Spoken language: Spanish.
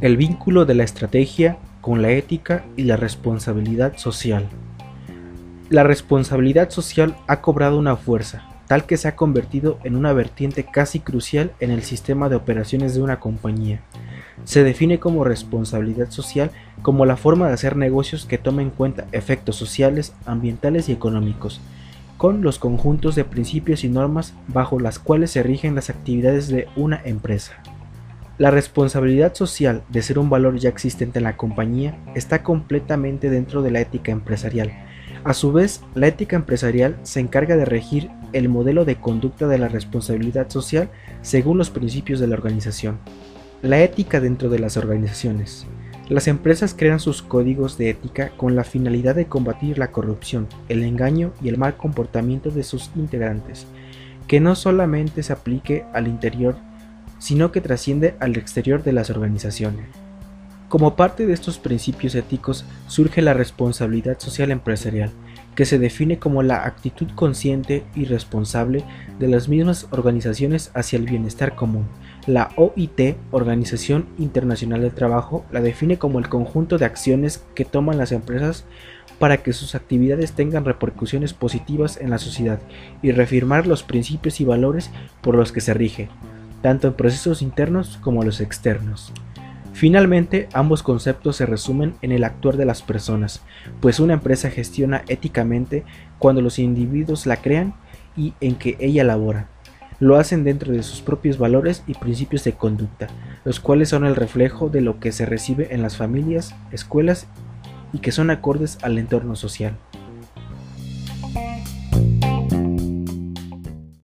El vínculo de la estrategia con la ética y la responsabilidad social. La responsabilidad social ha cobrado una fuerza, tal que se ha convertido en una vertiente casi crucial en el sistema de operaciones de una compañía. Se define como responsabilidad social como la forma de hacer negocios que toma en cuenta efectos sociales, ambientales y económicos, con los conjuntos de principios y normas bajo las cuales se rigen las actividades de una empresa. La responsabilidad social de ser un valor ya existente en la compañía está completamente dentro de la ética empresarial. A su vez, la ética empresarial se encarga de regir el modelo de conducta de la responsabilidad social según los principios de la organización. La ética dentro de las organizaciones. Las empresas crean sus códigos de ética con la finalidad de combatir la corrupción, el engaño y el mal comportamiento de sus integrantes, que no solamente se aplique al interior, sino que trasciende al exterior de las organizaciones. Como parte de estos principios éticos surge la responsabilidad social empresarial, que se define como la actitud consciente y responsable de las mismas organizaciones hacia el bienestar común. La OIT, Organización Internacional del Trabajo, la define como el conjunto de acciones que toman las empresas para que sus actividades tengan repercusiones positivas en la sociedad y reafirmar los principios y valores por los que se rige, tanto en procesos internos como los externos. Finalmente, ambos conceptos se resumen en el actuar de las personas, pues una empresa gestiona éticamente cuando los individuos la crean y en que ella labora. Lo hacen dentro de sus propios valores y principios de conducta, los cuales son el reflejo de lo que se recibe en las familias, escuelas y que son acordes al entorno social.